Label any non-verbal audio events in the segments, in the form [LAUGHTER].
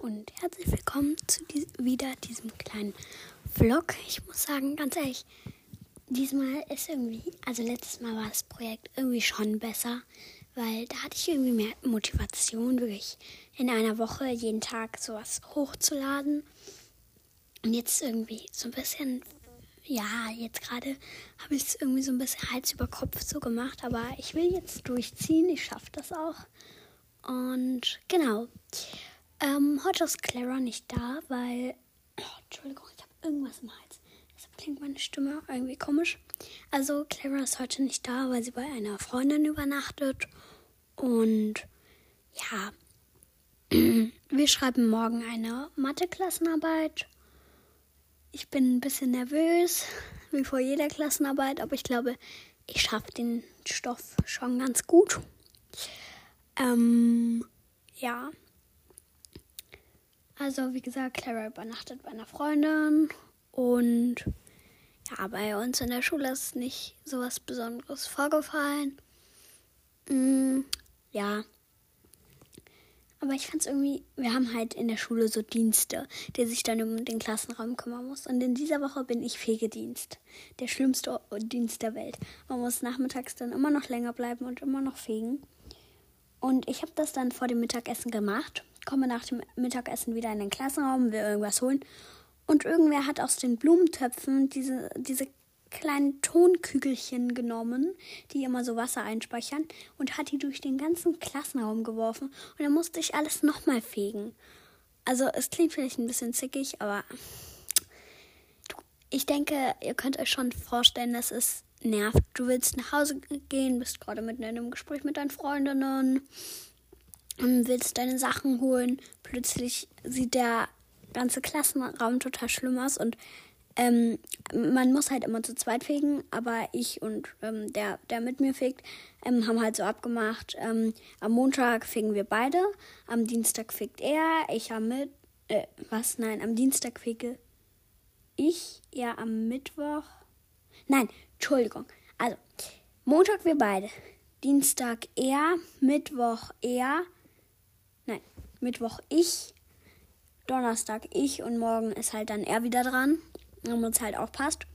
und herzlich willkommen zu dies wieder diesem kleinen Vlog. Ich muss sagen, ganz ehrlich, diesmal ist irgendwie, also letztes Mal war das Projekt irgendwie schon besser, weil da hatte ich irgendwie mehr Motivation, wirklich in einer Woche jeden Tag sowas hochzuladen. Und jetzt irgendwie so ein bisschen, ja, jetzt gerade habe ich es irgendwie so ein bisschen Hals über Kopf so gemacht, aber ich will jetzt durchziehen, ich schaffe das auch. Und genau. Ähm, heute ist Clara nicht da, weil. Oh, Entschuldigung, ich habe irgendwas im Hals. Deshalb klingt meine Stimme irgendwie komisch. Also, Clara ist heute nicht da, weil sie bei einer Freundin übernachtet. Und ja, [CLEARS THROAT] wir schreiben morgen eine Mathe-Klassenarbeit. Ich bin ein bisschen nervös, [LAUGHS] wie vor jeder Klassenarbeit, aber ich glaube, ich schaffe den Stoff schon ganz gut. Ähm, ja. Also, wie gesagt, Clara übernachtet bei einer Freundin und ja, bei uns in der Schule ist nicht so was Besonderes vorgefallen. Mm, ja. Aber ich fand es irgendwie, wir haben halt in der Schule so Dienste, die sich dann um den Klassenraum kümmern muss. Und in dieser Woche bin ich Fegedienst. Der schlimmste Dienst der Welt. Man muss nachmittags dann immer noch länger bleiben und immer noch fegen. Und ich habe das dann vor dem Mittagessen gemacht komme nach dem Mittagessen wieder in den Klassenraum, will irgendwas holen. Und irgendwer hat aus den Blumentöpfen diese, diese kleinen Tonkügelchen genommen, die immer so Wasser einspeichern, und hat die durch den ganzen Klassenraum geworfen. Und dann musste ich alles nochmal fegen. Also es klingt vielleicht ein bisschen zickig, aber ich denke, ihr könnt euch schon vorstellen, dass es nervt. Du willst nach Hause gehen, bist gerade mitten in einem Gespräch mit deinen Freundinnen willst deine Sachen holen. Plötzlich sieht der ganze Klassenraum total schlimm aus und ähm, man muss halt immer zu zweit fegen, aber ich und ähm, der, der mit mir fegt, ähm, haben halt so abgemacht, ähm, am Montag fegen wir beide, am Dienstag fegt er, ich am mit, äh, was, nein, am Dienstag fege ich, er am Mittwoch, nein, Entschuldigung, also, Montag wir beide, Dienstag er, Mittwoch er, Mittwoch ich, Donnerstag ich und morgen ist halt dann er wieder dran, wenn uns halt auch passt.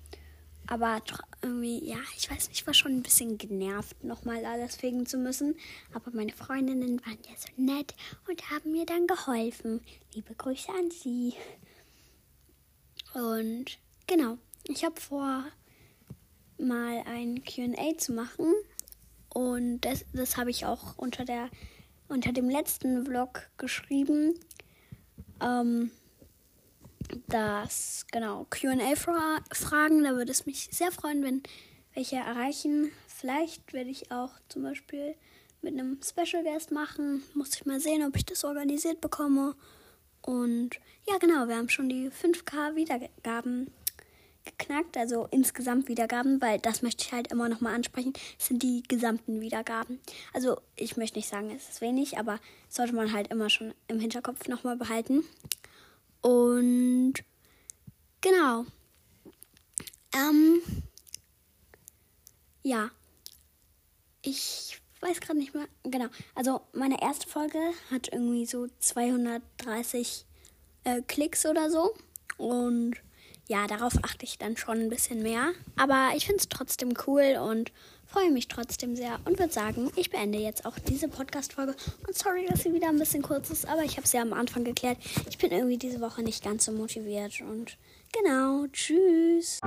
Aber irgendwie, ja, ich weiß nicht, ich war schon ein bisschen genervt, nochmal alles fegen zu müssen. Aber meine Freundinnen waren ja so nett und haben mir dann geholfen. Liebe Grüße an sie. Und genau, ich habe vor, mal ein QA zu machen. Und das, das habe ich auch unter der unter dem letzten Vlog geschrieben, ähm, dass, genau, QA-Fragen, da würde es mich sehr freuen, wenn welche erreichen. Vielleicht werde ich auch zum Beispiel mit einem Special Guest machen. Muss ich mal sehen, ob ich das organisiert bekomme. Und ja, genau, wir haben schon die 5K Wiedergaben geknackt, also insgesamt Wiedergaben, weil das möchte ich halt immer nochmal ansprechen, sind die gesamten Wiedergaben. Also ich möchte nicht sagen, es ist wenig, aber sollte man halt immer schon im Hinterkopf nochmal behalten. Und genau. Ähm, ja. Ich weiß gerade nicht mehr. Genau. Also meine erste Folge hat irgendwie so 230 äh, Klicks oder so. Und ja, darauf achte ich dann schon ein bisschen mehr. Aber ich finde es trotzdem cool und freue mich trotzdem sehr und würde sagen, ich beende jetzt auch diese Podcast-Folge. Und sorry, dass sie wieder ein bisschen kurz ist, aber ich habe es ja am Anfang geklärt. Ich bin irgendwie diese Woche nicht ganz so motiviert und genau, tschüss.